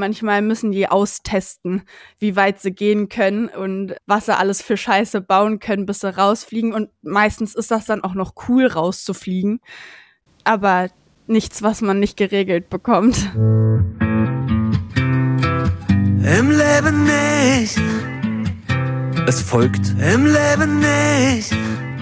Manchmal müssen die austesten, wie weit sie gehen können und was sie alles für Scheiße bauen können, bis sie rausfliegen. Und meistens ist das dann auch noch cool, rauszufliegen. Aber nichts, was man nicht geregelt bekommt. Im Leben nicht. Es folgt Im Leben nicht.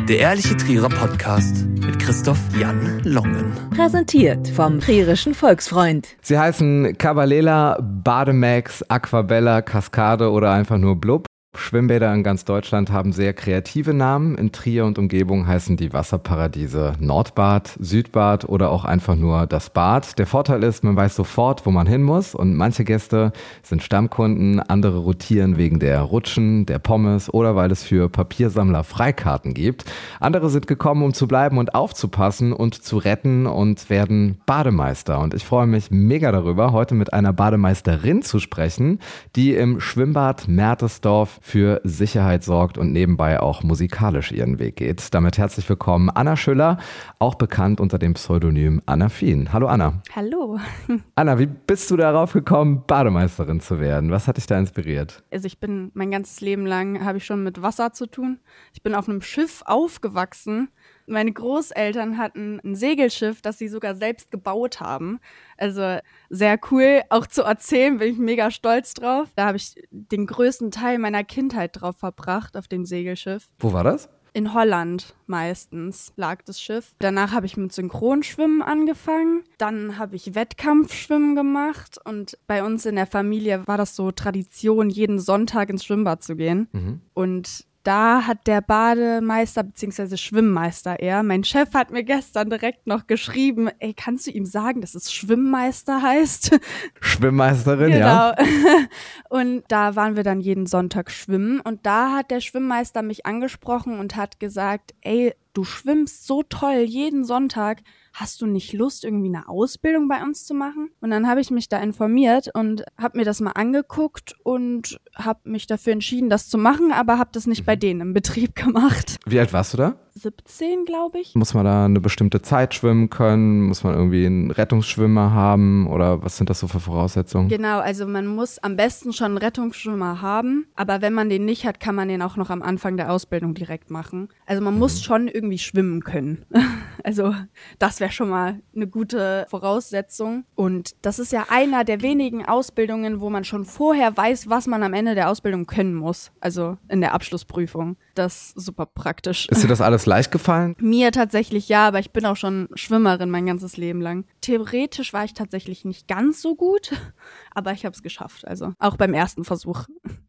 Der ehrliche Trierer Podcast mit Christoph Jan Longen. Präsentiert vom Trierischen Volksfreund. Sie heißen Cavalela, Bademax, Aquabella, Cascade oder einfach nur Blub. Schwimmbäder in ganz Deutschland haben sehr kreative Namen. In Trier und Umgebung heißen die Wasserparadiese Nordbad, Südbad oder auch einfach nur das Bad. Der Vorteil ist, man weiß sofort, wo man hin muss und manche Gäste sind Stammkunden, andere rotieren wegen der Rutschen, der Pommes oder weil es für Papiersammler Freikarten gibt. Andere sind gekommen, um zu bleiben und aufzupassen und zu retten und werden Bademeister. Und ich freue mich mega darüber, heute mit einer Bademeisterin zu sprechen, die im Schwimmbad Mertesdorf für Sicherheit sorgt und nebenbei auch musikalisch ihren Weg geht. Damit herzlich willkommen Anna Schüller, auch bekannt unter dem Pseudonym Anna Fien. Hallo Anna. Hallo. Anna, wie bist du darauf gekommen, Bademeisterin zu werden? Was hat dich da inspiriert? Also ich bin mein ganzes Leben lang habe ich schon mit Wasser zu tun. Ich bin auf einem Schiff aufgewachsen meine Großeltern hatten ein Segelschiff, das sie sogar selbst gebaut haben. Also sehr cool, auch zu erzählen, bin ich mega stolz drauf. Da habe ich den größten Teil meiner Kindheit drauf verbracht, auf dem Segelschiff. Wo war das? In Holland meistens lag das Schiff. Danach habe ich mit Synchronschwimmen angefangen. Dann habe ich Wettkampfschwimmen gemacht. Und bei uns in der Familie war das so Tradition, jeden Sonntag ins Schwimmbad zu gehen. Mhm. Und da hat der Bademeister bzw. Schwimmmeister eher, mein Chef hat mir gestern direkt noch geschrieben, ey, kannst du ihm sagen, dass es Schwimmmeister heißt? Schwimmmeisterin, genau. ja. Und da waren wir dann jeden Sonntag schwimmen und da hat der Schwimmmeister mich angesprochen und hat gesagt, ey, du schwimmst so toll jeden Sonntag, hast du nicht Lust, irgendwie eine Ausbildung bei uns zu machen? Und dann habe ich mich da informiert und habe mir das mal angeguckt und habe mich dafür entschieden, das zu machen, aber habe das nicht bei denen im Betrieb gemacht. Wie alt warst du da? 17, glaube ich. Muss man da eine bestimmte Zeit schwimmen können? Muss man irgendwie einen Rettungsschwimmer haben? Oder was sind das so für Voraussetzungen? Genau, also man muss am besten schon einen Rettungsschwimmer haben, aber wenn man den nicht hat, kann man den auch noch am Anfang der Ausbildung direkt machen. Also man muss schon irgendwie schwimmen können. also das wäre schon mal eine gute Voraussetzung. Und das ist ja einer der wenigen Ausbildungen, wo man schon vorher weiß, was man am Ende der Ausbildung können muss. Also in der Abschlussprüfung. Das ist super praktisch. Ist dir das alles leicht gefallen? Mir tatsächlich ja, aber ich bin auch schon Schwimmerin mein ganzes Leben lang. Theoretisch war ich tatsächlich nicht ganz so gut, aber ich habe es geschafft. Also auch beim ersten Versuch.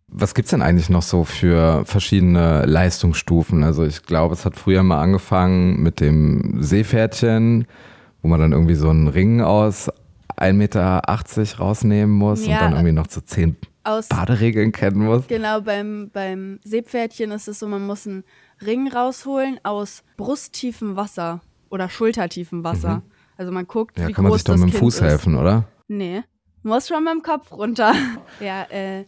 Was gibt's denn eigentlich noch so für verschiedene Leistungsstufen? Also ich glaube, es hat früher mal angefangen mit dem Seepferdchen, wo man dann irgendwie so einen Ring aus 1,80 Meter rausnehmen muss Ja. und dann irgendwie noch so zehn Aus Baderegeln kennen muss. Genau, beim, beim Seepferdchen ist es so, man muss einen Ring rausholen aus brusttiefem Wasser oder schultertiefem Wasser. Also man guckt, Ja, wie kann man groß sich doch mit dem kind Fuß ist. helfen, oder? Nee, muss schon mit dem Kopf runter. ja, äh,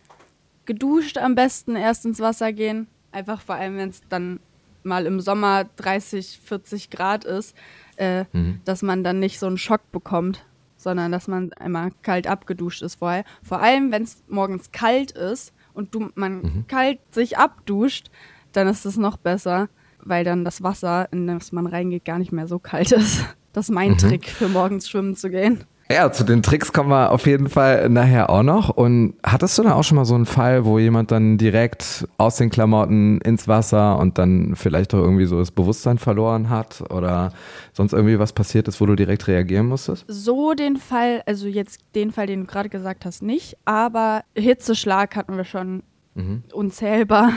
geduscht am besten erst ins Wasser gehen. Einfach vor allem, wenn es dann mal im Sommer 30, 40 Grad ist, äh, Mhm. dass man dann nicht so einen Schock bekommt, sondern dass man einmal kalt abgeduscht ist vorher. Vor allem, wenn es morgens kalt ist und du, man Mhm. kalt sich abduscht, dann ist es noch besser, weil dann das Wasser, in das man reingeht, gar nicht mehr so kalt ist. Das ist Mhm. mein Trick, für morgens schwimmen zu gehen. Ja, zu den Tricks kommen wir auf jeden Fall nachher auch noch. Und hattest du da auch schon mal so einen Fall, wo jemand dann direkt aus den Klamotten ins Wasser und dann vielleicht auch irgendwie so das Bewusstsein verloren hat oder sonst irgendwie was passiert ist, wo du direkt reagieren musstest? So den Fall, also jetzt den Fall, den du gerade gesagt hast, nicht, aber Hitzeschlag hatten wir schon Mhm. unzählbar.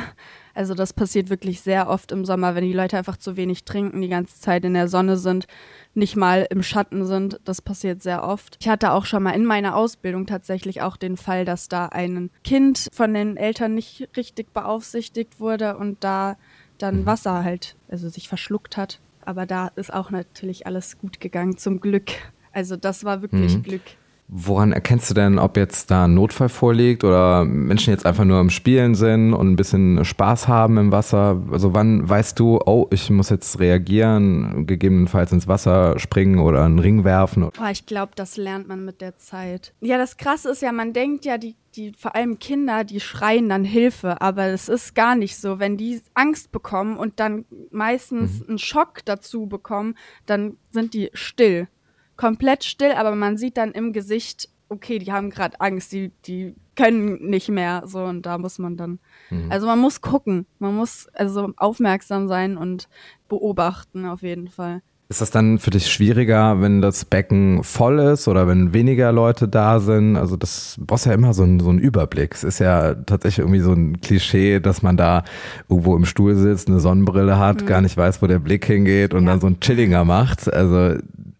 Also das passiert wirklich sehr oft im Sommer, wenn die Leute einfach zu wenig trinken, die ganze Zeit in der Sonne sind, nicht mal im Schatten sind. Das passiert sehr oft. Ich hatte auch schon mal in meiner Ausbildung tatsächlich auch den Fall, dass da ein Kind von den Eltern nicht richtig beaufsichtigt wurde und da dann Wasser halt, also sich verschluckt hat. Aber da ist auch natürlich alles gut gegangen, zum Glück. Also das war wirklich Mhm. Glück. Woran erkennst du denn, ob jetzt da ein Notfall vorliegt oder Menschen jetzt einfach nur am Spielen sind und ein bisschen Spaß haben im Wasser? Also wann weißt du, oh, ich muss jetzt reagieren, gegebenenfalls ins Wasser springen oder einen Ring werfen? Boah, ich glaube, das lernt man mit der Zeit. Ja, das Krasse ist ja, man denkt ja, die, die, vor allem Kinder, die schreien dann Hilfe, aber es ist gar nicht so. Wenn die Angst bekommen und dann meistens mhm. einen Schock dazu bekommen, dann sind die still komplett still, aber man sieht dann im Gesicht, okay, die haben gerade Angst, die, die können nicht mehr, so und da muss man dann, mhm. also man muss gucken, man muss also aufmerksam sein und beobachten auf jeden Fall. Ist das dann für dich schwieriger, wenn das Becken voll ist oder wenn weniger Leute da sind? Also das brauchst ja immer so einen, so einen Überblick. Es ist ja tatsächlich irgendwie so ein Klischee, dass man da irgendwo im Stuhl sitzt, eine Sonnenbrille hat, mhm. gar nicht weiß, wo der Blick hingeht und ja. dann so ein Chillinger macht. Also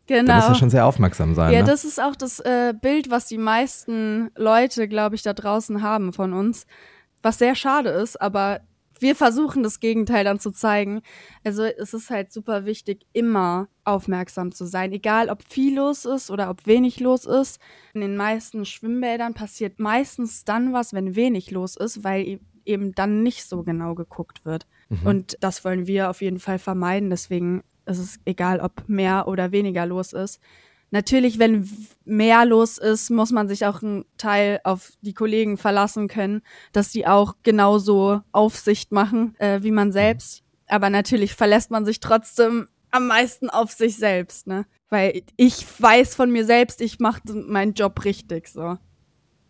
Genau. Da muss ja schon sehr aufmerksam sein. Ja, ne? das ist auch das äh, Bild, was die meisten Leute, glaube ich, da draußen haben von uns. Was sehr schade ist, aber wir versuchen das Gegenteil dann zu zeigen. Also es ist halt super wichtig, immer aufmerksam zu sein. Egal, ob viel los ist oder ob wenig los ist. In den meisten Schwimmbädern passiert meistens dann was, wenn wenig los ist, weil e-, eben dann nicht so genau geguckt wird. Mhm. Und das wollen wir auf jeden Fall vermeiden. Deswegen es ist egal, ob mehr oder weniger los ist. Natürlich, wenn mehr los ist, muss man sich auch einen Teil auf die Kollegen verlassen können, dass die auch genauso Aufsicht machen äh, wie man selbst. Aber natürlich verlässt man sich trotzdem am meisten auf sich selbst, ne? Weil ich weiß von mir selbst, ich mache meinen Job richtig, so.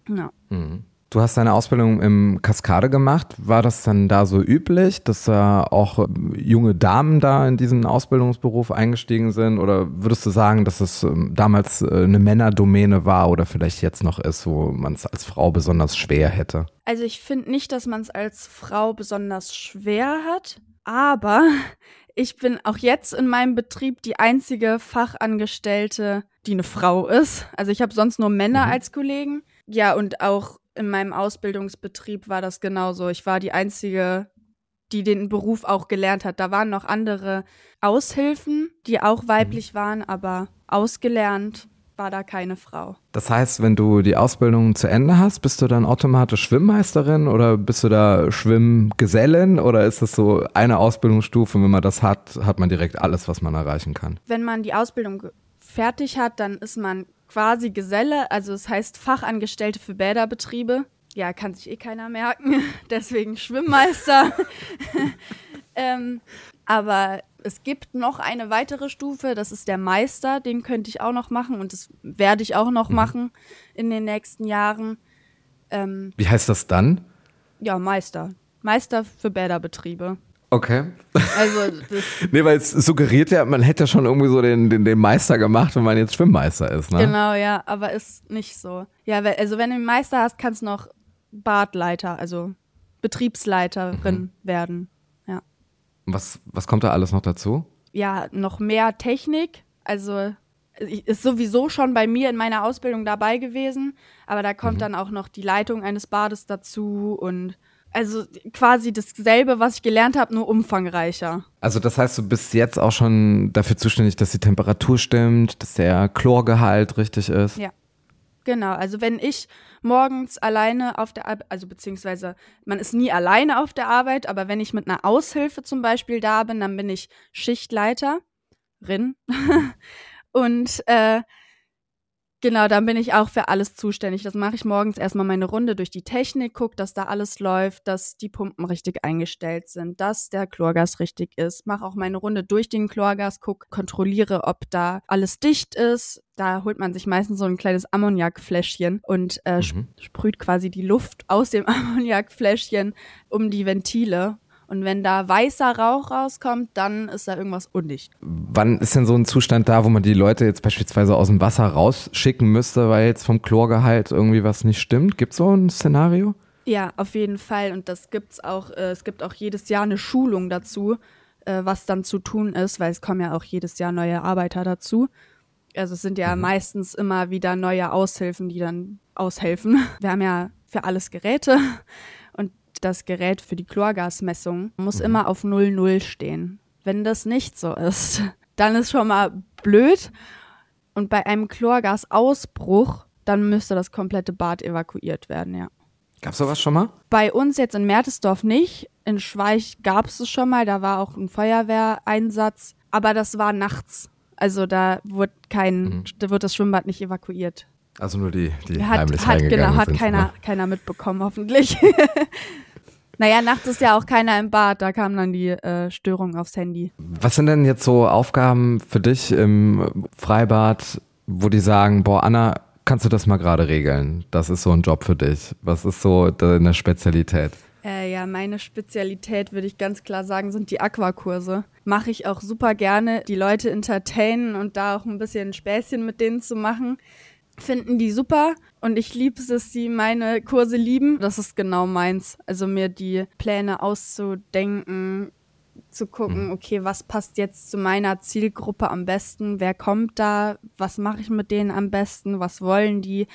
Ja. Mhm. Du hast deine Ausbildung im Kaskade gemacht. War das dann da so üblich, dass da auch äh, junge Damen da in diesen Ausbildungsberuf eingestiegen sind? Oder würdest du sagen, dass es ähm, damals äh, eine Männerdomäne war oder vielleicht jetzt noch ist, wo man es als Frau besonders schwer hätte? Also ich finde nicht, dass man es als Frau besonders schwer hat, aber ich bin auch jetzt in meinem Betrieb die einzige Fachangestellte, die eine Frau ist. Also ich habe sonst nur Männer mhm. als Kollegen. Ja, und auch in meinem Ausbildungsbetrieb war das genauso. Ich war die Einzige, die den Beruf auch gelernt hat. Da waren noch andere Aushilfen, die auch mhm. weiblich waren, aber ausgelernt war da keine Frau. Das heißt, wenn du die Ausbildung zu Ende hast, bist du dann automatisch Schwimmmeisterin oder bist du da Schwimmgesellin oder ist das so eine Ausbildungsstufe wenn man das hat, hat man direkt alles, was man erreichen kann? Wenn man die Ausbildung fertig hat, dann ist man quasi Geselle, also es heißt Fachangestellte für Bäderbetriebe. Ja, kann sich eh keiner merken, deswegen Schwimmmeister. ähm, aber es gibt noch eine weitere Stufe, das ist der Meister, den könnte ich auch noch machen und das werde ich auch noch mhm. machen in den nächsten Jahren. Ähm, Wie heißt das dann? Ja, Meister. Meister für Bäderbetriebe. Okay. Also das nee, weil es suggeriert ja, man hätte schon irgendwie so den, den, den Meister gemacht, wenn man jetzt Schwimmmeister ist, ne? Genau, ja, aber ist nicht so. Ja, also wenn du einen Meister hast, kannst du noch Badleiter, also Betriebsleiterin mhm. werden. Ja. Was, was kommt da alles noch dazu? Ja, noch mehr Technik. Also ist sowieso schon bei mir in meiner Ausbildung dabei gewesen, aber da kommt mhm. dann auch noch die Leitung eines Bades dazu und also quasi dasselbe, was ich gelernt habe, nur umfangreicher. Also das heißt, du bist jetzt auch schon dafür zuständig, dass die Temperatur stimmt, dass der Chlorgehalt richtig ist. Ja. Genau, also wenn ich morgens alleine auf der Arbeit, also beziehungsweise man ist nie alleine auf der Arbeit, aber wenn ich mit einer Aushilfe zum Beispiel da bin, dann bin ich Schichtleiterin. Und äh, Genau, dann bin ich auch für alles zuständig. Das mache ich morgens erstmal meine Runde durch die Technik, gucke, dass da alles läuft, dass die Pumpen richtig eingestellt sind, dass der Chlorgas richtig ist. Mache auch meine Runde durch den Chlorgas, guck, kontrolliere, ob da alles dicht ist. Da holt man sich meistens so ein kleines Ammoniakfläschchen und äh, mhm. sprüht quasi die Luft aus dem Ammoniakfläschchen um die Ventile und wenn da weißer Rauch rauskommt, dann ist da irgendwas undicht. Wann ist denn so ein Zustand da, wo man die Leute jetzt beispielsweise aus dem Wasser rausschicken müsste, weil jetzt vom Chlorgehalt irgendwie was nicht stimmt? Gibt es so ein Szenario? Ja, auf jeden Fall. Und das gibt's auch, äh, es gibt auch jedes Jahr eine Schulung dazu, äh, was dann zu tun ist, weil es kommen ja auch jedes Jahr neue Arbeiter dazu. Also es sind ja mhm. meistens immer wieder neue Aushilfen, die dann aushelfen. Wir haben ja für alles Geräte das Gerät für die Chlorgasmessung muss mhm. immer auf 00 stehen. Wenn das nicht so ist, dann ist schon mal blöd. Und bei einem Chlorgasausbruch dann müsste das komplette Bad evakuiert werden, ja. Gab's sowas schon mal? Bei uns jetzt in Mertesdorf nicht. In Schweich gab es es schon mal, da war auch ein Feuerwehreinsatz, aber das war nachts. Also da wird kein, Mhm. da wird das Schwimmbad nicht evakuiert. Also nur die, die Hat, heimlich hat, genau, hat sind, keiner, ne? keiner mitbekommen, hoffentlich. naja, nachts ist ja auch keiner im Bad, da kam dann die äh, Störung aufs Handy. Was sind denn jetzt so Aufgaben für dich im Freibad, wo die sagen, boah, Anna, kannst du das mal gerade regeln? Das ist so ein Job für dich. Was ist so deine Spezialität? Äh, ja, meine Spezialität, würde ich ganz klar sagen, sind die Aquakurse. Mache ich auch super gerne, die Leute entertainen und da auch ein bisschen Späßchen mit denen zu machen. Finden die super und ich liebe es, dass sie meine Kurse lieben. Das ist genau meins. Also mir die Pläne auszudenken, zu gucken, okay, was passt jetzt zu meiner Zielgruppe am besten, wer kommt da, was mache ich mit denen am besten, was wollen die,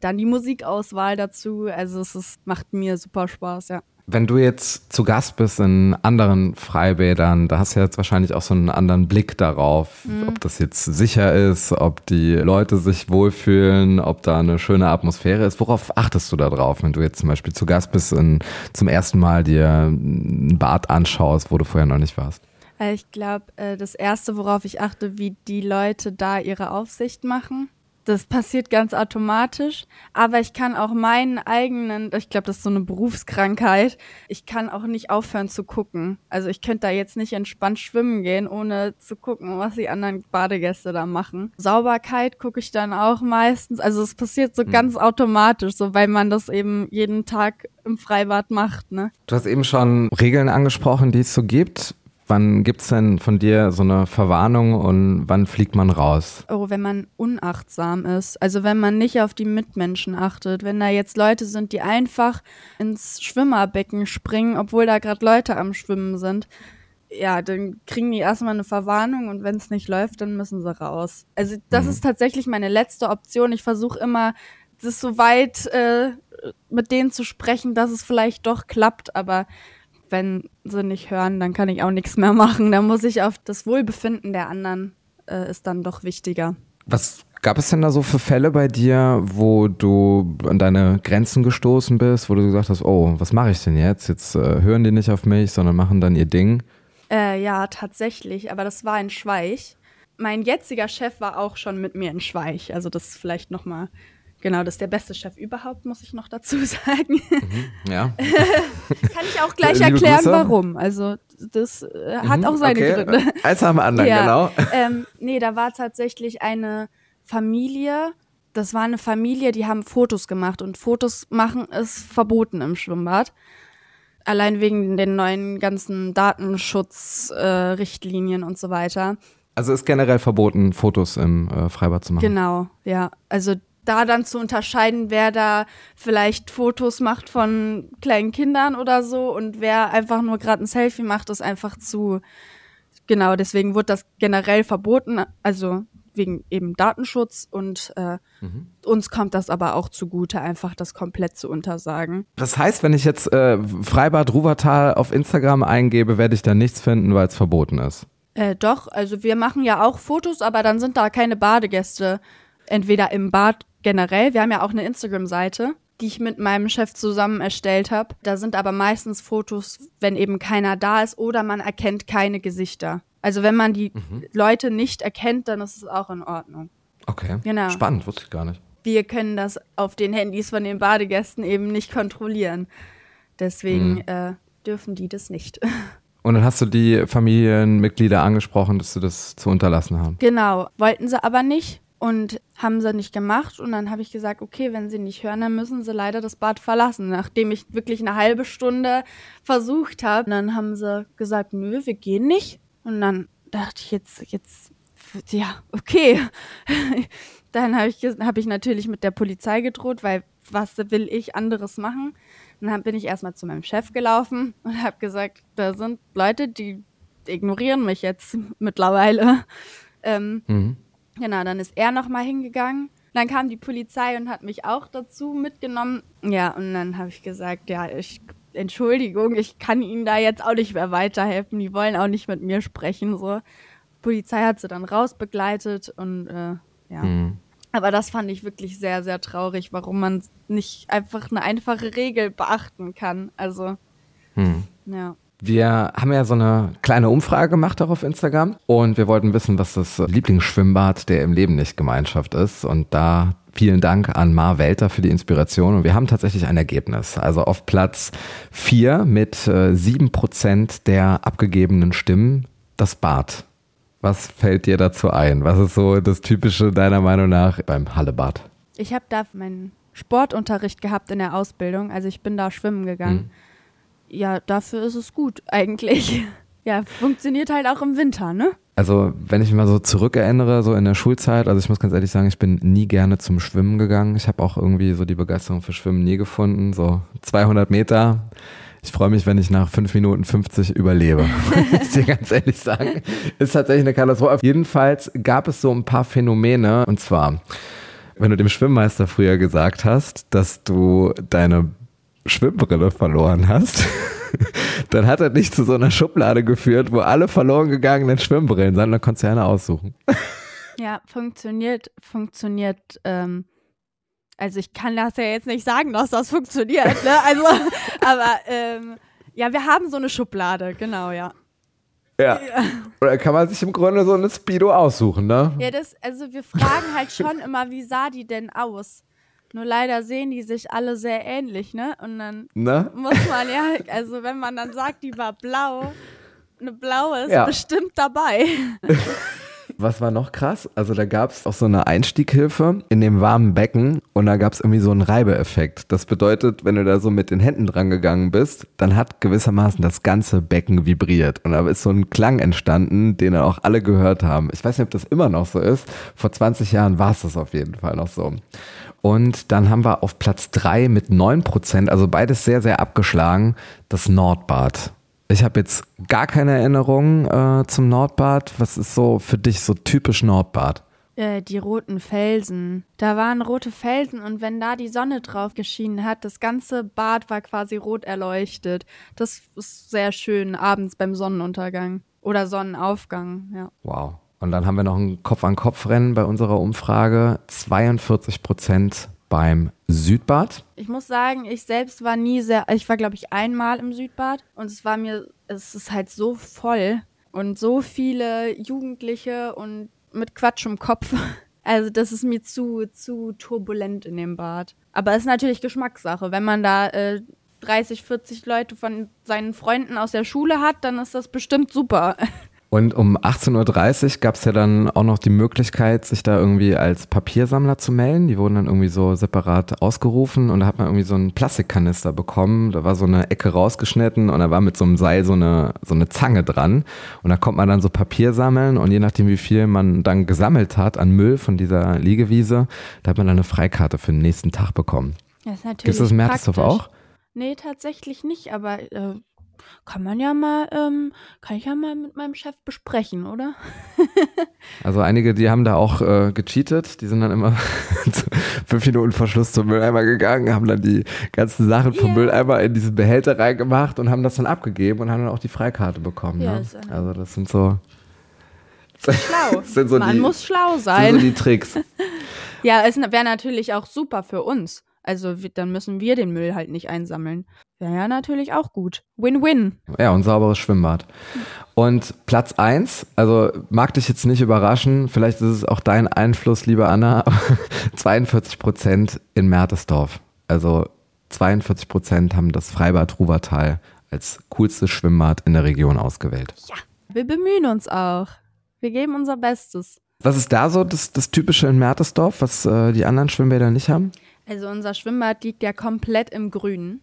dann die Musikauswahl dazu. Also es ist, macht mir super Spaß, ja. Wenn du jetzt zu Gast bist in anderen Freibädern, da hast du jetzt wahrscheinlich auch so einen anderen Blick darauf, ob das jetzt sicher ist, ob die Leute sich wohlfühlen, ob da eine schöne Atmosphäre ist. Worauf achtest du da drauf, wenn du jetzt zum Beispiel zu Gast bist und zum ersten Mal dir ein Bad anschaust, wo du vorher noch nicht warst? Äh, Ich glaube, das Erste, worauf ich achte, wie die Leute da ihre Aufsicht machen. Das passiert ganz automatisch, aber ich kann auch meinen eigenen, ich glaube, das ist so eine Berufskrankheit, ich kann auch nicht aufhören zu gucken. Also ich könnte da jetzt nicht entspannt schwimmen gehen, ohne zu gucken, was die anderen Badegäste da machen. Sauberkeit gucke ich dann auch meistens, also es passiert so ganz automatisch, so weil man das eben jeden Tag im Freibad macht, ne? Du hast eben schon Regeln angesprochen, die es so gibt. Wann gibt's denn von dir so eine Verwarnung und wann fliegt man raus? Oh, wenn man unachtsam ist. Also wenn man nicht auf die Mitmenschen achtet. Wenn da jetzt Leute sind, die einfach ins Schwimmerbecken springen, obwohl da gerade Leute am Schwimmen sind. Ja, dann kriegen die erstmal eine Verwarnung und wenn es nicht läuft, dann müssen sie raus. Also das ist tatsächlich meine letzte Option. Ich versuche immer, das so weit äh, mit denen zu sprechen, dass es vielleicht doch klappt, aber wenn sie nicht hören, dann kann ich auch nichts mehr machen. Da muss ich auf das Wohlbefinden der anderen äh, ist dann doch wichtiger. Was gab es denn da so für Fälle bei dir, wo du an deine Grenzen gestoßen bist, wo du gesagt hast, oh, was mache ich denn jetzt? Jetzt äh, hören die nicht auf mich, sondern machen dann ihr Ding. Äh, ja, tatsächlich, aber das war in Schweich. Mein jetziger Chef war auch schon mit mir in Schweich. Also das ist vielleicht noch mal genau, das ist der beste Chef überhaupt, muss ich noch dazu sagen. Ja. Kann ich auch gleich Liebe erklären, Grüße. warum. Also das äh, hat auch seine okay. Gründe. Eins nach dem anderen, genau. Ähm, nee, da war tatsächlich eine Familie. Das war eine Familie, die haben Fotos gemacht und Fotos machen ist verboten im Schwimmbad. Allein wegen den neuen ganzen Datenschutzrichtlinien äh, und so weiter. Also ist generell verboten, Fotos im äh, Freibad zu machen. Genau, ja. Also da dann zu unterscheiden, wer da vielleicht Fotos macht von kleinen Kindern oder so und wer einfach nur gerade ein Selfie macht, ist einfach zu. Genau, deswegen wurde das generell verboten, also wegen eben Datenschutz und äh, uns kommt das aber auch zugute, einfach das komplett zu untersagen. Das heißt, wenn ich jetzt äh, Freibad Ruwertal auf Instagram eingebe, werde ich da nichts finden, weil es verboten ist. Äh, doch, also wir machen ja auch Fotos, aber dann sind da keine Badegäste. Entweder im Bad generell, wir haben ja auch eine Instagram-Seite, die ich mit meinem Chef zusammen erstellt habe. Da sind aber meistens Fotos, wenn eben keiner da ist oder man erkennt keine Gesichter. Also wenn man die Leute nicht erkennt, dann ist es auch in Ordnung. Okay. Genau. Spannend, wusste ich gar nicht. Wir können das auf den Handys von den Badegästen eben nicht kontrollieren. Deswegen äh, dürfen die das nicht. Und dann hast du die Familienmitglieder angesprochen, dass sie das zu unterlassen haben. Genau, wollten sie aber nicht und haben sie nicht gemacht. Und dann habe ich gesagt, okay, wenn sie nicht hören, dann müssen sie leider das Bad verlassen. Nachdem ich wirklich eine halbe Stunde versucht habe, dann haben sie gesagt, nö, wir gehen nicht. Und dann dachte ich jetzt, jetzt, ja, okay. dann habe ich, hab ich natürlich mit der Polizei gedroht, weil was will ich anderes machen? Und dann bin ich erstmal zu meinem Chef gelaufen und habe gesagt, da sind Leute, die ignorieren mich jetzt mittlerweile. Ähm, Mhm. Genau, dann ist er nochmal hingegangen. Dann kam die Polizei und hat mich auch dazu mitgenommen. Ja, und dann habe ich gesagt, ja, ich, Entschuldigung, ich kann Ihnen da jetzt auch nicht mehr weiterhelfen. Die wollen auch nicht mit mir sprechen. So. Polizei hat sie dann rausbegleitet und äh, ja, Mhm. Aber das fand ich wirklich sehr, sehr traurig, warum man nicht einfach eine einfache Regel beachten kann. Also, Hm. ja. Wir haben ja so eine kleine Umfrage gemacht auch auf Instagram und wir wollten wissen, was das Lieblingsschwimmbad der im Leben nicht Gemeinschaft ist. Und da vielen Dank an Mar Welter für die Inspiration. Und wir haben tatsächlich ein Ergebnis. Also auf Platz vier mit äh, sieben Prozent der abgegebenen Stimmen das Bad. Was fällt dir dazu ein? Was ist so das Typische deiner Meinung nach beim Hallebad? Ich habe da meinen Sportunterricht gehabt in der Ausbildung. Also ich bin da schwimmen gegangen. Ja, dafür ist es gut eigentlich. Ja, funktioniert halt auch im Winter, ne? Also, wenn ich mich mal so zurückerinnere, so in der Schulzeit, also ich muss ganz ehrlich sagen, ich bin nie gerne zum Schwimmen gegangen. Ich habe auch irgendwie so die Begeisterung für Schwimmen nie gefunden. So 200 Meter. Ich freue mich, wenn ich nach 5 Minuten 50 überlebe. Muss ich dir ganz ehrlich sagen. Ist tatsächlich eine Katastrophe. Jedenfalls gab es so ein paar Phänomene. Und zwar, wenn du dem Schwimmmeister früher gesagt hast, dass du deine Schwimmbrille verloren hast, dann hat er dich zu so einer Schublade geführt, wo alle verloren gegangenen Schwimmbrillen sind. Da konntest du eine aussuchen. Ja, funktioniert, funktioniert. Ähm, also ich kann das ja jetzt nicht sagen, dass das funktioniert, ne? Also, aber ähm, ja, wir haben so eine Schublade, genau, ja. Ja. Oder kann man sich im Grunde so eine Speedo aussuchen, ne? Ja, das, also wir fragen halt schon immer, wie sah die denn aus? Nur leider sehen die sich alle sehr ähnlich, ne? Und dann Ne? muss man ja, also wenn man dann sagt, die war blau, eine blaue ist Ja. bestimmt dabei. Was war noch krass? Also da gab es auch so eine Einstieghilfe in dem warmen Becken und da gab es irgendwie so einen Reibeeffekt. Das bedeutet, wenn du da so mit den Händen dran gegangen bist, dann hat gewissermaßen das ganze Becken vibriert und da ist so ein Klang entstanden, den dann auch alle gehört haben. Ich weiß nicht, ob das immer noch so ist. Vor 20 Jahren war es das auf jeden Fall noch so. Und dann haben wir auf Platz drei mit neun Prozent, also beides sehr, sehr abgeschlagen, das Nordbad. Ich habe jetzt gar keine Erinnerung äh, zum Nordbad. Was ist so für dich so typisch Nordbad? Äh, die roten Felsen. Da waren rote Felsen und wenn da die Sonne drauf geschienen hat, das ganze Bad war quasi rot erleuchtet. Das ist sehr schön abends beim Sonnenuntergang oder Sonnenaufgang, ja. Wow. Und dann haben wir noch ein Kopf-an-Kopf-Rennen bei unserer Umfrage. 42 Prozent beim Südbad. Ich muss sagen, ich selbst war nie sehr, ich war glaube ich einmal im Südbad und es war mir, es ist halt so voll und so viele Jugendliche und mit Quatsch im Kopf. Also das ist mir zu, zu turbulent in dem Bad. Aber es ist natürlich Geschmackssache. Wenn man da äh, 30, 40 Leute von seinen Freunden aus der Schule hat, dann ist das bestimmt super. Und um 18.30 Uhr gab es ja dann auch noch die Möglichkeit, sich da irgendwie als Papiersammler zu melden. Die wurden dann irgendwie so separat ausgerufen und da hat man irgendwie so einen Plastikkanister bekommen. Da war so eine Ecke rausgeschnitten und da war mit so einem Seil so eine, so eine Zange dran. Und da konnte man dann so Papier sammeln und je nachdem, wie viel man dann gesammelt hat an Müll von dieser Liegewiese, da hat man dann eine Freikarte für den nächsten Tag bekommen. Das ist natürlich Gibt es das in Mertersdorf praktisch. auch? Nee, tatsächlich nicht, aber äh, kann man ja mal, ähm, kann ich ja mal mit meinem Chef besprechen, oder? Also einige, die haben da auch äh, gecheatet, die sind dann immer fünf Minuten vor Schluss zum Mülleimer gegangen, haben dann die ganzen Sachen vom Ja. Mülleimer in diesen Behälter reingemacht und haben das dann abgegeben und haben dann auch die Freikarte bekommen. Ja, ne? äh, Also das sind so, Schlau. sind so man die, muss schlau sind sein. so die Tricks. ja, es wäre natürlich auch super für uns. Also dann müssen wir den Müll halt nicht einsammeln. Wäre ja natürlich auch gut. Win-win. Ja, und sauberes Schwimmbad. Und Platz eins, also mag dich jetzt nicht überraschen, vielleicht ist es auch dein Einfluss, liebe Anna, 42 Prozent in Mertersdorf. Also 42 Prozent haben das Freibad Ruwertal als coolstes Schwimmbad in der Region ausgewählt. Wir bemühen uns auch. Wir geben unser Bestes. Was ist da so das, das Typische in Mertersdorf, was äh, die anderen Schwimmbäder nicht haben? Also unser Schwimmbad liegt ja komplett im Grünen.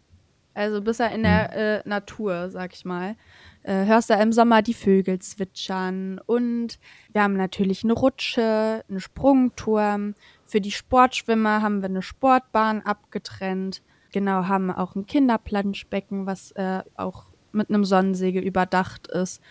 Also bis er in der äh, Natur, sag ich mal. Äh, hörst du im Sommer die Vögel zwitschern und wir haben natürlich eine Rutsche, einen Sprungturm. Für die Sportschwimmer haben wir eine Sportbahn abgetrennt. Genau, haben auch ein Kinderplanschbecken, was äh, auch mit einem Sonnensegel überdacht ist.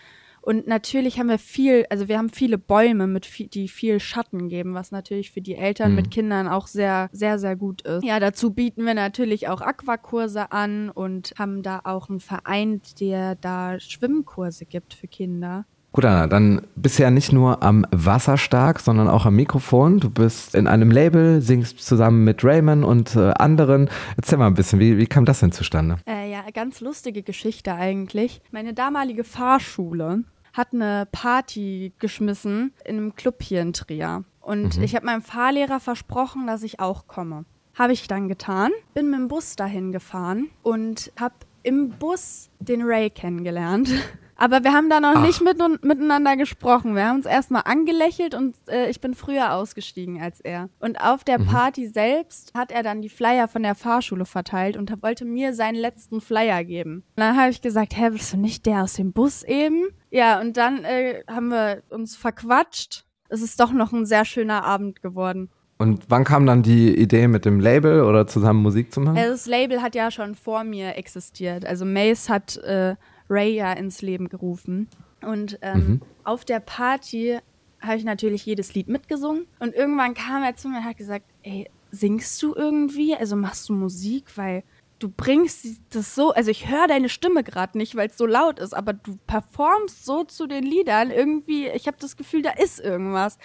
Und natürlich haben wir viel, also wir haben viele Bäume, mit viel, die viel Schatten geben, was natürlich für die Eltern Mhm. mit Kindern auch sehr, sehr, sehr gut ist. Ja, dazu bieten wir natürlich auch Aquakurse an und haben da auch einen Verein, der da Schwimmkurse gibt für Kinder. Gut, Anna, dann bist du ja nicht nur am Wasser stark, sondern auch am Mikrofon. Du bist in einem Label, singst zusammen mit Raymond und äh, anderen. Erzähl mal ein bisschen, wie, wie kam das denn zustande? Äh, ja, ganz lustige Geschichte eigentlich. Meine damalige Fahrschule hat eine Party geschmissen in einem Club hier in Trier. Und mhm. ich habe meinem Fahrlehrer versprochen, dass ich auch komme. Habe ich dann getan, bin mit dem Bus dahin gefahren und habe im Bus den Ray kennengelernt. Aber wir haben da noch Ach. nicht mit, miteinander gesprochen. Wir haben uns erstmal angelächelt und äh, ich bin früher ausgestiegen als er. Und auf der mhm. Party selbst hat er dann die Flyer von der Fahrschule verteilt und wollte mir seinen letzten Flyer geben. Und dann habe ich gesagt, hä, bist du nicht der aus dem Bus eben? Ja, und dann äh, haben wir uns verquatscht. Es ist doch noch ein sehr schöner Abend geworden. Und wann kam dann die Idee mit dem Label oder zusammen Musik zu machen? Also das Label hat ja schon vor mir existiert. Also Mace hat äh, Ray ja ins Leben gerufen. Und ähm, mhm. auf der Party habe ich natürlich jedes Lied mitgesungen. Und irgendwann kam er zu mir und hat gesagt, ey, singst du irgendwie? Also machst du Musik? Weil du bringst das so, also ich höre deine Stimme gerade nicht, weil es so laut ist, aber du performst so zu den Liedern. Irgendwie, ich habe das Gefühl, da ist irgendwas.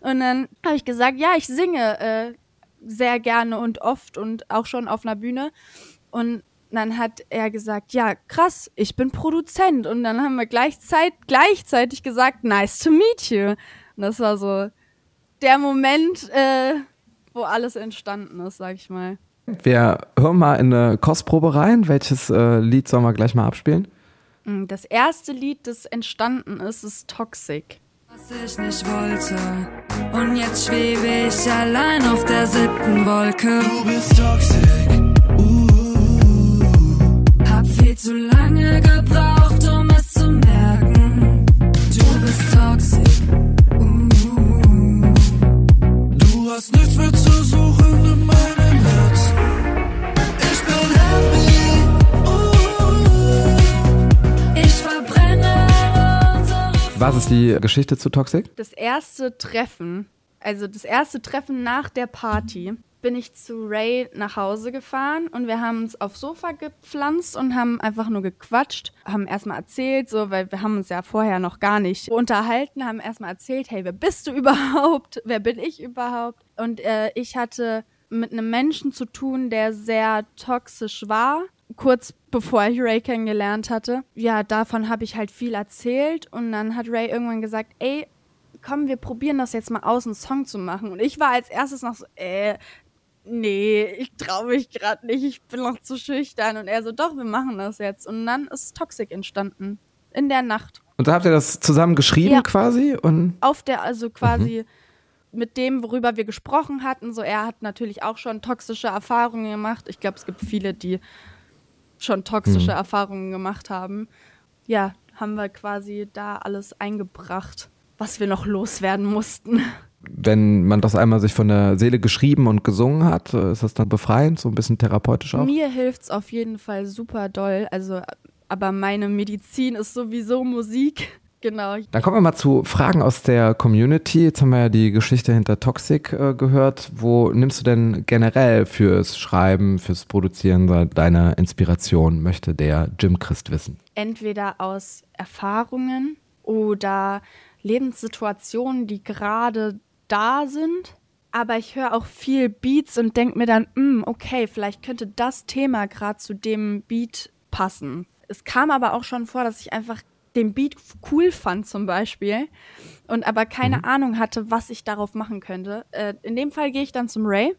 Und dann habe ich gesagt, ja, ich singe äh, sehr gerne und oft und auch schon auf einer Bühne. Und dann hat er gesagt, ja, krass, ich bin Produzent. Und dann haben wir gleichzeitig, gleichzeitig gesagt, nice to meet you. Und das war so der Moment, äh, wo alles entstanden ist, sag ich mal. Wir hören mal in eine Kostprobe rein. Welches äh, Lied sollen wir gleich mal abspielen? Mm, das erste Lied, das entstanden ist, ist Toxic. Was ich nicht wollte. Und jetzt schwebe ich allein auf der siebten Wolke. Du bist toxic. Viel zu lange gebraucht, um es zu merken. Du bist toxisch. Uh. Du hast nichts mehr zu suchen in meinem Herz. Ich bin happy. Uh. Ich verbrenne unsere. Was ist die Geschichte zu Toxic? Das erste Treffen, also das erste Treffen nach der Party bin ich zu Ray nach Hause gefahren und wir haben uns aufs Sofa gepflanzt und haben einfach nur gequatscht, haben erstmal erzählt, so, weil wir haben uns ja vorher noch gar nicht unterhalten, haben erstmal erzählt, hey, wer bist du überhaupt? Wer bin ich überhaupt? Und äh, ich hatte mit einem Menschen zu tun, der sehr toxisch war, kurz bevor ich Ray kennengelernt hatte. Ja, davon habe ich halt viel erzählt und dann hat Ray irgendwann gesagt, ey, komm, wir probieren das jetzt mal aus, einen Song zu machen. Und ich war als erstes noch so, äh, nee, ich traue mich gerade nicht, ich bin noch zu schüchtern. Und er so, doch, wir machen das jetzt. Und dann ist Toxic entstanden. In der Nacht. Und da habt ihr das zusammen geschrieben ja. quasi? Und Auf der, also quasi mhm. mit dem, worüber wir gesprochen hatten. So, er hat natürlich auch schon toxische Erfahrungen gemacht. Ich glaube, es gibt viele, die schon toxische mhm. Erfahrungen gemacht haben. Ja, haben wir quasi da alles eingebracht, was wir noch loswerden mussten wenn man das einmal sich von der Seele geschrieben und gesungen hat, äh, ist das dann befreiend, so ein bisschen therapeutisch auch? Mir hilft es auf jeden Fall super doll. Also, aber meine Medizin ist sowieso Musik. Genau. Dann kommen wir mal zu Fragen aus der Community. Jetzt haben wir ja die Geschichte hinter Toxic äh, gehört. Wo nimmst du denn generell fürs Schreiben, fürs Produzieren deine Inspiration, möchte der Jim Christ wissen? Entweder aus Erfahrungen oder Lebenssituationen, die gerade da sind, aber ich höre auch viel Beats und denke mir dann, mm, okay, vielleicht könnte das Thema gerade zu dem Beat passen. Es kam aber auch schon vor, dass ich einfach den Beat cool fand zum Beispiel und aber keine mhm. Ahnung hatte, was ich darauf machen könnte. Äh, in dem Fall gehe ich dann zum Ray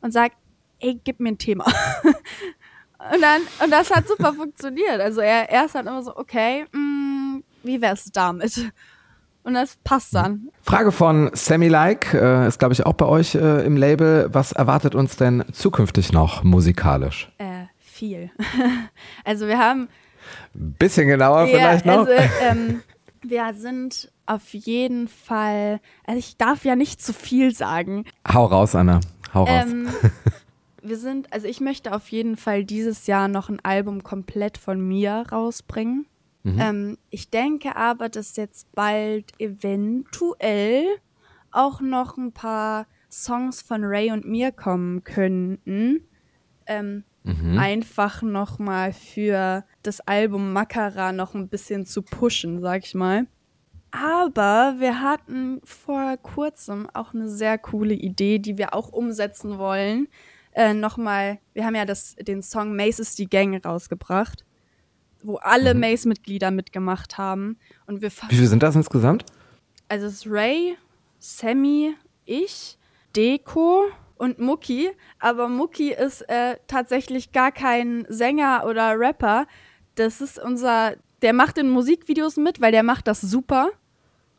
und sage, ey, gib mir ein Thema. und dann und das hat super funktioniert. Also er erst hat immer so, okay, mh, mm, wie wär's damit? Und das passt dann. Frage von Sammy Like, äh, ist glaube ich auch bei euch äh, im Label. Was erwartet uns denn zukünftig noch musikalisch? Äh, viel. also wir haben. Bisschen genauer ja, vielleicht noch. Also, ähm, wir sind auf jeden Fall. Also ich darf ja nicht zu viel sagen. Hau raus, Anna. Hau raus. Ähm, wir sind, also ich möchte auf jeden Fall dieses Jahr noch ein Album komplett von mir rausbringen. Mhm. Ähm, ich denke aber, dass jetzt bald eventuell auch noch ein paar Songs von Ray und mir kommen könnten. Ähm, mhm. Einfach nochmal für das Album Makara noch ein bisschen zu pushen, sag ich mal. Aber wir hatten vor kurzem auch eine sehr coole Idee, die wir auch umsetzen wollen. Äh, Nochmal, wir haben ja das, den Song Mace ist die Gang rausgebracht, wo alle Mhm. Mace-Mitglieder mitgemacht haben. Und wir Wie viele sind das insgesamt? also es ist Ray, Sammy, ich, Deko und Mucki. Aber Mucki ist äh, tatsächlich gar kein Sänger oder Rapper. Das ist unser, der macht in Musikvideos mit, weil der macht das super.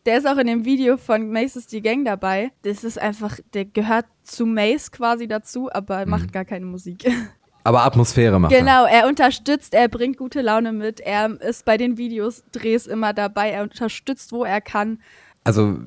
Der ist auch in dem Video von Mace ist die Gang dabei. Das ist einfach, der gehört zu Mace quasi dazu, aber er macht gar keine Musik. Aber Atmosphäre machen. Genau, er unterstützt, er bringt gute Laune mit, er ist bei den Videos, Drehs immer dabei, er unterstützt, wo er kann. Also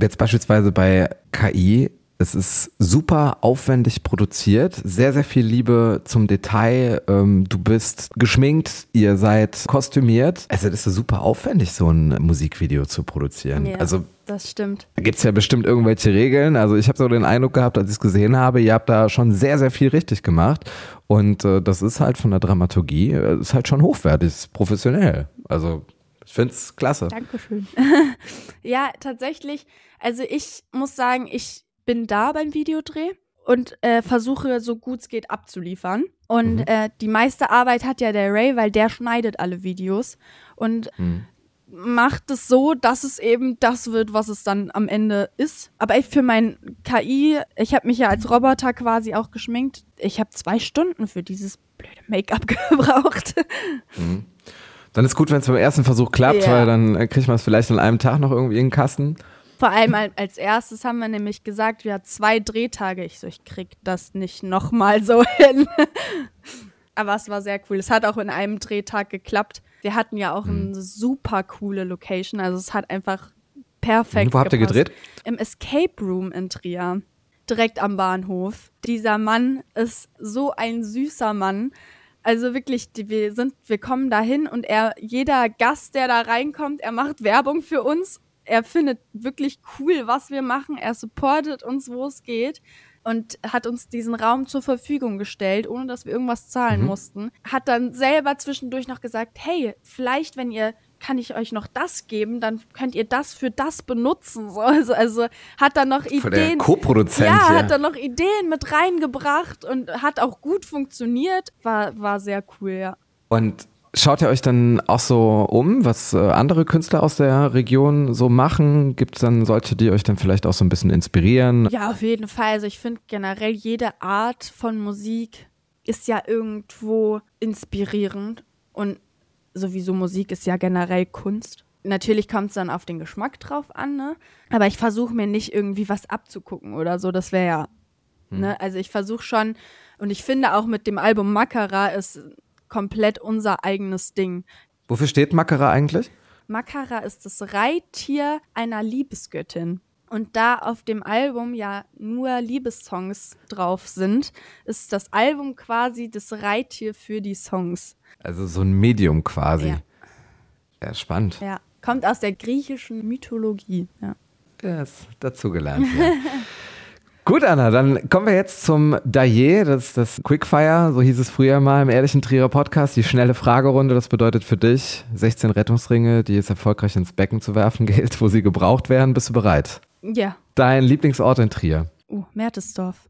jetzt beispielsweise bei KI, es ist super aufwendig produziert, sehr, sehr viel Liebe zum Detail. Ähm, du bist geschminkt, ihr seid kostümiert. Also das ist super aufwendig, so ein Musikvideo zu produzieren. Ja, Also das stimmt. da gibt's ja bestimmt irgendwelche Regeln. Also ich habe so den Eindruck gehabt, als ich es gesehen habe, ihr habt da schon sehr, sehr viel richtig gemacht. Und äh, das ist halt von der Dramaturgie, äh, ist halt schon hochwertig, ist professionell. Also ich find's klasse. Dankeschön. ja, tatsächlich, also ich muss sagen, ich bin da beim Videodreh und äh, versuche so gut es geht abzuliefern. Und Mhm. äh, die meiste Arbeit hat ja der Ray, weil der schneidet alle Videos und Mhm. Macht es so, dass es eben das wird, was es dann am Ende ist. Aber ich für mein KI, ich habe mich ja als Roboter quasi auch geschminkt. Ich habe zwei Stunden für dieses blöde Make-up gebraucht. Dann ist gut, wenn es beim ersten Versuch klappt, Ja. weil dann äh, kriegt man es vielleicht an einem Tag noch irgendwie in den Kasten. Vor allem al- als erstes haben wir nämlich gesagt, wir haben zwei Drehtage. Ich so, ich krieg das nicht nochmal so hin. Aber es war sehr cool. Es hat auch in einem Drehtag geklappt. Wir hatten ja auch eine super coole Location. Also es hat einfach perfekt Wo habt ihr gedreht? Im Escape Room in Trier. Direkt am Bahnhof. Dieser Mann ist so ein süßer Mann. Also wirklich, die, wir sind, wir kommen dahin und er, jeder Gast, der da reinkommt, er macht Werbung für uns. Er findet wirklich cool, was wir machen. Er supportet uns, wo es geht und hat uns diesen Raum zur Verfügung gestellt, ohne dass wir irgendwas zahlen mussten. Hat dann selber zwischendurch noch gesagt, hey, vielleicht, wenn ihr kann ich euch noch das geben, dann könnt ihr das für das benutzen. So, also, also hat dann noch Voll der Ideen. Co-Produzent ja, hier. hat dann noch Ideen mit reingebracht und hat auch gut funktioniert. War, war sehr cool, ja. Und schaut ihr euch dann auch so um, was äh, andere Künstler aus der Region so machen? Gibt es dann solche, die euch dann vielleicht auch so ein bisschen inspirieren? Ja, auf jeden Fall. Also ich finde generell jede Art von Musik ist ja irgendwo inspirierend und sowieso Musik ist ja generell Kunst. Natürlich kommt es dann auf den Geschmack drauf an, ne? Aber ich versuche mir nicht irgendwie was abzugucken oder so. Das wäre ja, ne? Also ich versuche schon und ich finde auch mit dem Album Makara ist komplett unser eigenes Ding. Wofür steht Makara eigentlich? Makara ist das Reittier einer Liebesgöttin. Und da auf dem Album ja nur Liebessongs drauf sind, ist das Album quasi das Reittier für die Songs. Also so ein Medium quasi. Ja. Ja, spannend. Ja, kommt aus der griechischen Mythologie. Ja. Ist dazugelernt. Ja. Gut, Anna, dann kommen wir jetzt zum Daillé, das ist das Quickfire, so hieß es früher mal im Ehrlichen Trierer Podcast, die schnelle Fragerunde. Das bedeutet für dich 16 Rettungsringe, die es erfolgreich ins Becken zu werfen gilt, wo sie gebraucht werden. Bist du bereit? Ja. Dein Lieblingsort in Trier, Uh, Mertesdorf.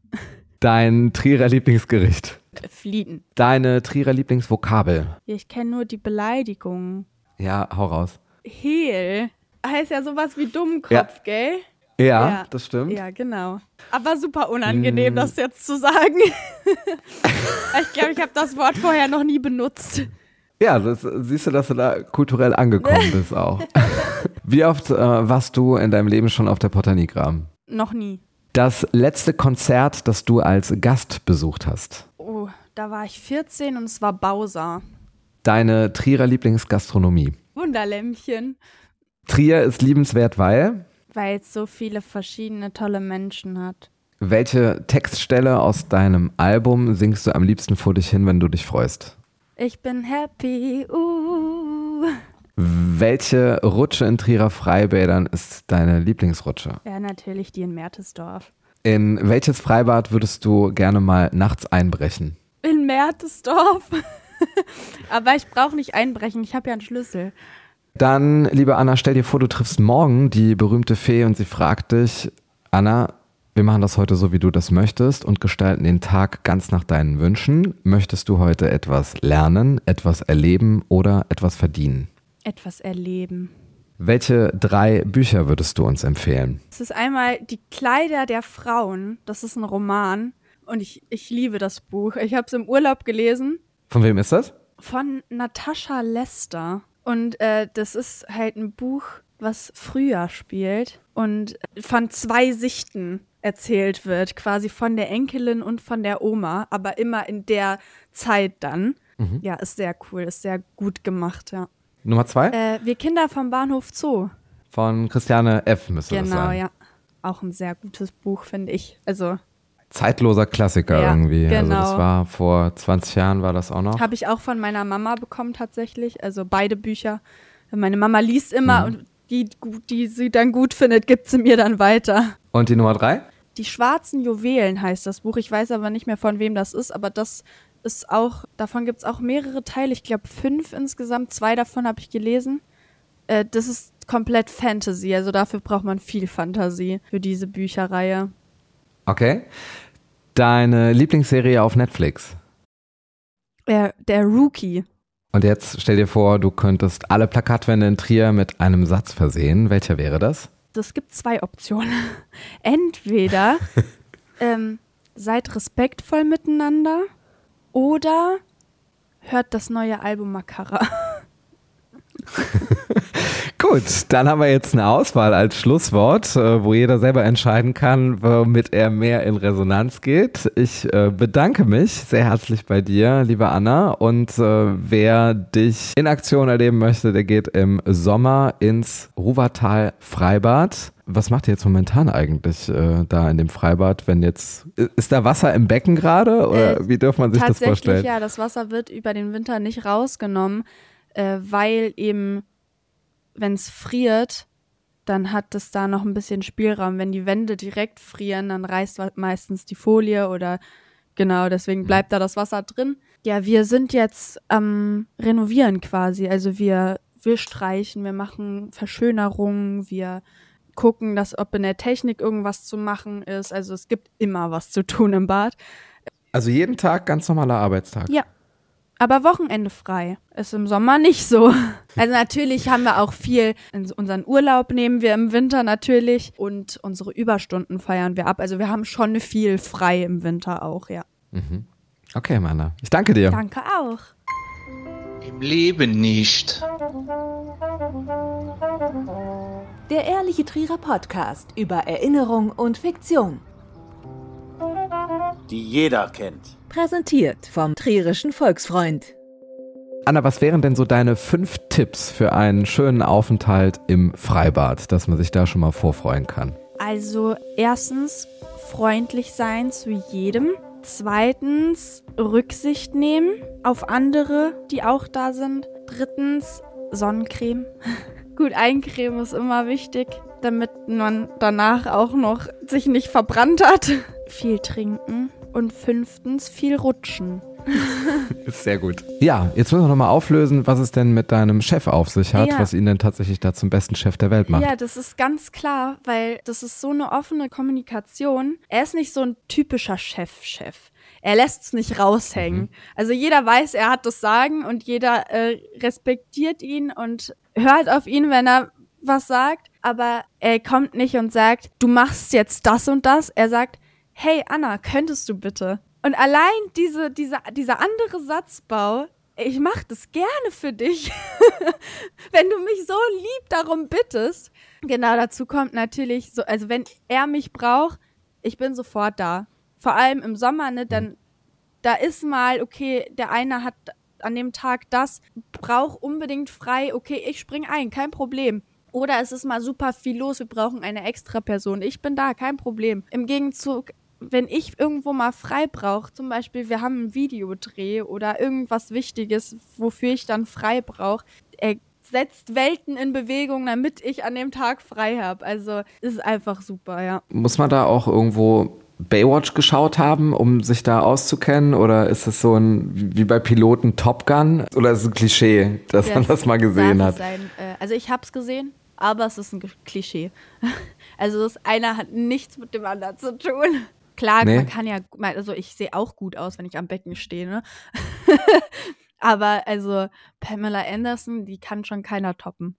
dein Trierer Lieblingsgericht, Flieden. deine Trierer Lieblingsvokabel. Ich kenne nur die Beleidigung. Ja, hau raus. Heel. Heißt ja sowas wie Dummkopf, Ja. gell? Ja, Ja. das stimmt. Ja, genau. Aber super unangenehm, Mm. das jetzt zu sagen. ich glaube, ich habe das Wort vorher noch nie benutzt. Ja, das, siehst du, dass du da kulturell angekommen bist auch. Wie oft äh, warst du in deinem Leben schon auf der Potanigram? Noch nie. Das letzte Konzert, das du als Gast besucht hast. Oh, da war ich 14 und es war Bausa. Deine Trierer Lieblingsgastronomie. Wunderlämmchen. Trier ist liebenswert, weil Weil es so viele verschiedene tolle Menschen hat. welche Textstelle aus deinem Album singst du am liebsten vor dich hin, wenn du dich freust? Ich bin happy, uh. Welche Rutsche in Trierer Freibädern ist deine Lieblingsrutsche? Ja, natürlich die in Mertesdorf. In welches Freibad würdest du gerne mal nachts einbrechen? In Mertesdorf. Aber ich brauche nicht einbrechen, ich habe ja einen Schlüssel. Dann, liebe Anna, stell dir vor, du triffst morgen die berühmte Fee und sie fragt dich, Anna, wir machen das heute so, wie du das möchtest und gestalten den Tag ganz nach deinen Wünschen. Möchtest du heute etwas lernen, etwas erleben oder etwas verdienen? Etwas erleben. Welche drei Bücher würdest du uns empfehlen? Es ist einmal Die Kleider der Frauen. Das ist ein Roman und ich, ich liebe das Buch. Ich habe es im Urlaub gelesen. Von wem ist das? Von Natascha Lester. Und äh, das ist halt ein Buch, was früher spielt und von zwei Sichten erzählt wird, quasi von der Enkelin und von der Oma, aber immer in der Zeit dann. Mhm. Ja, ist sehr cool, ist sehr gut gemacht, ja. Nummer zwei? Äh, Wir Kinder vom Bahnhof Zoo. Von Christiane F. müsste genau, das sein. Genau, ja. Auch ein sehr gutes Buch, finde ich. Also zeitloser Klassiker ja, irgendwie. Genau. Also das war vor 20 Jahren war das auch noch. Habe ich auch von meiner Mama bekommen tatsächlich. Also beide Bücher. Meine Mama liest immer mhm. und die, die sie dann gut findet, gibt sie mir dann weiter. Und die Nummer drei? Die schwarzen Juwelen heißt das Buch. Ich weiß aber nicht mehr, von wem das ist, aber das ist auch, davon gibt es auch mehrere Teile. Ich glaube fünf insgesamt. Zwei davon habe ich gelesen. Äh, das ist komplett Fantasy, also dafür braucht man viel Fantasie für diese Bücherreihe. Okay. Deine Lieblingsserie auf Netflix? Der, der Rookie. Und jetzt stell dir vor, du könntest alle Plakatwände in Trier mit einem Satz versehen. Welcher wäre das? Das gibt zwei Optionen. Entweder ähm, seid respektvoll miteinander oder hört das neue Album Makara. Gut, dann haben wir jetzt eine Auswahl als Schlusswort, äh, wo jeder selber entscheiden kann, womit er mehr in Resonanz geht. Ich äh, bedanke mich sehr herzlich bei dir, liebe Anna. Und äh, wer dich in Aktion erleben möchte, der geht im Sommer ins Ruwertal Freibad. Was macht ihr jetzt momentan eigentlich äh, da in dem Freibad, wenn jetzt ist da Wasser im Becken gerade oder äh, wie dürfen man sich das vorstellen? Tatsächlich ja, das Wasser wird über den Winter nicht rausgenommen, äh, weil eben wenn es friert, dann hat es da noch ein bisschen Spielraum. Wenn die Wände direkt frieren, dann reißt meistens die Folie oder genau, deswegen bleibt da das Wasser drin. Ja, wir sind jetzt am Renovieren quasi. Also wir, wir streichen, wir machen Verschönerungen, wir gucken, dass ob in der Technik irgendwas zu machen ist. Also es gibt immer was zu tun im Bad. Also jeden Tag ganz normaler Arbeitstag. Ja, aber Wochenende frei. Ist im Sommer nicht so. Also natürlich haben wir auch viel, unseren Urlaub nehmen wir im Winter natürlich und unsere Überstunden feiern wir ab. Also wir haben schon viel frei im Winter auch, ja. Mhm. Okay, Manna. Ich danke dir. Danke auch. Im Leben nicht. Der Ehrliche Trierer Podcast über Erinnerung und Fiktion. Die jeder kennt. Präsentiert vom Trierischen Volksfreund. Anna, was wären denn so deine fünf Tipps für einen schönen Aufenthalt im Freibad, dass man sich da schon mal vorfreuen kann? Also erstens freundlich sein zu jedem. Zweitens Rücksicht nehmen auf andere, die auch da sind. Drittens Sonnencreme. Gut eincremen ist immer wichtig, damit man danach auch noch sich nicht verbrannt hat. Viel trinken und fünftens viel rutschen. Ist sehr gut. Ja, jetzt müssen wir nochmal auflösen, was es denn mit deinem Chef auf sich hat, Ja. was ihn denn tatsächlich da zum besten Chef der Welt macht. Ja, das ist ganz klar, weil das ist so eine offene Kommunikation. Er ist nicht so ein typischer Chef-Chef. Er lässt es nicht raushängen. Also jeder weiß, er hat das Sagen und jeder äh, respektiert ihn und hört auf ihn, wenn er was sagt. Aber er kommt nicht und sagt, du machst jetzt das und das. Er sagt, hey Anna, könntest du bitte? Und allein diese, diese, dieser andere Satzbau, ich mach das gerne für dich, wenn du mich so lieb darum bittest. Genau dazu kommt natürlich so, also wenn er mich braucht, ich bin sofort da. Vor allem im Sommer, ne, dann da ist mal, okay, der eine hat an dem Tag das, braucht unbedingt frei, okay, ich spring ein, kein Problem. Oder es ist mal super viel los, wir brauchen eine extra Person. Ich bin da, kein Problem. Im Gegenzug, wenn ich irgendwo mal frei brauche, zum Beispiel wir haben einen Videodreh oder irgendwas Wichtiges, wofür ich dann frei brauche, er setzt Welten in Bewegung, damit ich an dem Tag frei habe. Also ist einfach super, ja. Muss man da auch irgendwo Baywatch geschaut haben, um sich da auszukennen? Oder ist es so ein, wie bei Piloten Top Gun? Oder ist es ein Klischee, dass das man das mal gesehen hat? Sein. Äh, also ich habe es gesehen, aber es ist ein Klischee. Also das eine hat nichts mit dem anderen zu tun. Klar, Nee. man kann ja, also ich sehe auch gut aus, wenn ich am Becken stehe, ne? aber also Pamela Anderson, die kann schon keiner toppen.